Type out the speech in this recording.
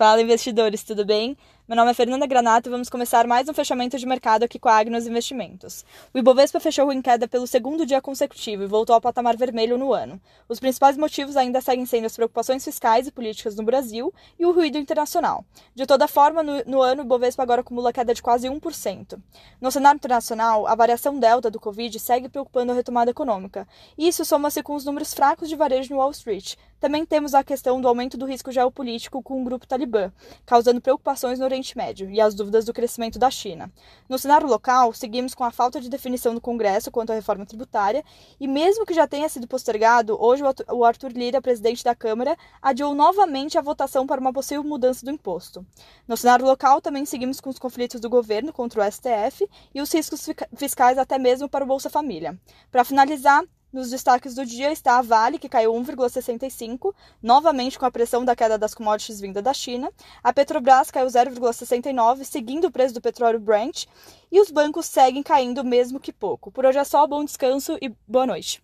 Fala, investidores, tudo bem? Meu nome é Fernanda Granato e vamos começar mais um fechamento de mercado aqui com a Agnos Investimentos. O Ibovespa fechou em queda pelo segundo dia consecutivo e voltou ao patamar vermelho no ano. Os principais motivos ainda seguem sendo as preocupações fiscais e políticas no Brasil e o ruído internacional. De toda forma, no, no ano, o Ibovespa agora acumula queda de quase 1%. No cenário internacional, a variação delta do Covid segue preocupando a retomada econômica. Isso soma-se com os números fracos de varejo no Wall Street. Também temos a questão do aumento do risco geopolítico com o grupo talibã, causando preocupações no Oriente Médio e as dúvidas do crescimento da China. No cenário local, seguimos com a falta de definição do Congresso quanto à reforma tributária e, mesmo que já tenha sido postergado, hoje o Arthur Lira, presidente da Câmara, adiou novamente a votação para uma possível mudança do imposto. No cenário local, também seguimos com os conflitos do governo contra o STF e os riscos fiscais até mesmo para o Bolsa Família. Para finalizar, nos destaques do dia está a Vale, que caiu 1,65, novamente com a pressão da queda das commodities vinda da China. A Petrobras caiu 0,69, seguindo o preço do petróleo Brent. E os bancos seguem caindo mesmo que pouco. Por hoje é só, bom descanso e boa noite.